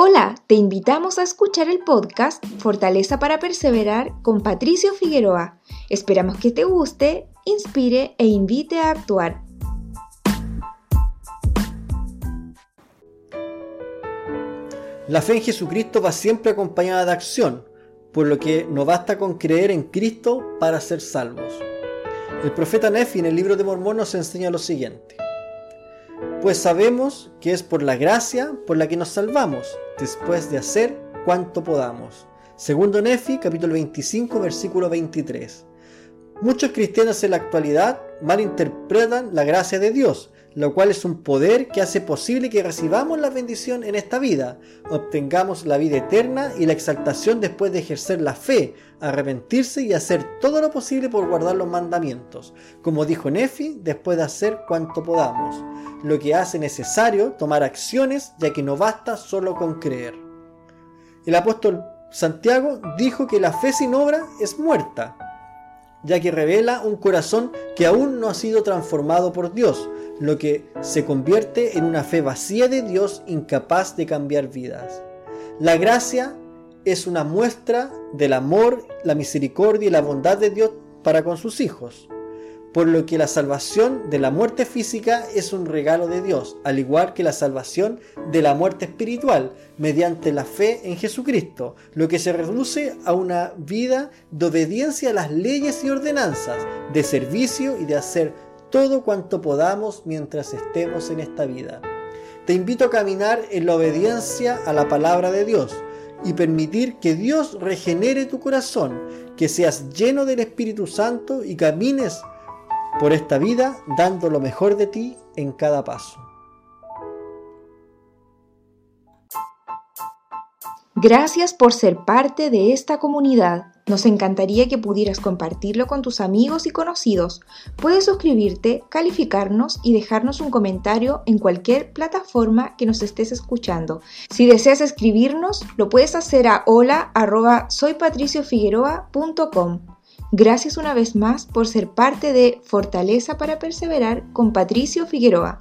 Hola, te invitamos a escuchar el podcast Fortaleza para Perseverar con Patricio Figueroa. Esperamos que te guste, inspire e invite a actuar. La fe en Jesucristo va siempre acompañada de acción, por lo que no basta con creer en Cristo para ser salvos. El profeta Nefi en el libro de Mormón nos enseña lo siguiente. Pues sabemos que es por la gracia por la que nos salvamos, después de hacer cuanto podamos. Segundo Nefi, capítulo 25, versículo 23. Muchos cristianos en la actualidad malinterpretan la gracia de Dios, lo cual es un poder que hace posible que recibamos la bendición en esta vida, obtengamos la vida eterna y la exaltación después de ejercer la fe, arrepentirse y hacer todo lo posible por guardar los mandamientos, como dijo Nefi, después de hacer cuanto podamos, lo que hace necesario tomar acciones ya que no basta solo con creer. El apóstol Santiago dijo que la fe sin obra es muerta, ya que revela un corazón que aún no ha sido transformado por Dios, lo que se convierte en una fe vacía de Dios incapaz de cambiar vidas. La gracia es una muestra del amor, la misericordia y la bondad de Dios para con sus hijos, por lo que la salvación de la muerte física es un regalo de Dios, al igual que la salvación de la muerte espiritual, mediante la fe en Jesucristo, lo que se reduce a una vida de obediencia a las leyes y ordenanzas, de servicio y de hacer todo cuanto podamos mientras estemos en esta vida. Te invito a caminar en la obediencia a la palabra de Dios y permitir que Dios regenere tu corazón, que seas lleno del Espíritu Santo y camines por esta vida dando lo mejor de ti en cada paso. Gracias por ser parte de esta comunidad. Nos encantaría que pudieras compartirlo con tus amigos y conocidos. Puedes suscribirte, calificarnos y dejarnos un comentario en cualquier plataforma que nos estés escuchando. Si deseas escribirnos, lo puedes hacer a hola@soypatriciofigueroa.com. Gracias una vez más por ser parte de Fortaleza para Perseverar con Patricio Figueroa.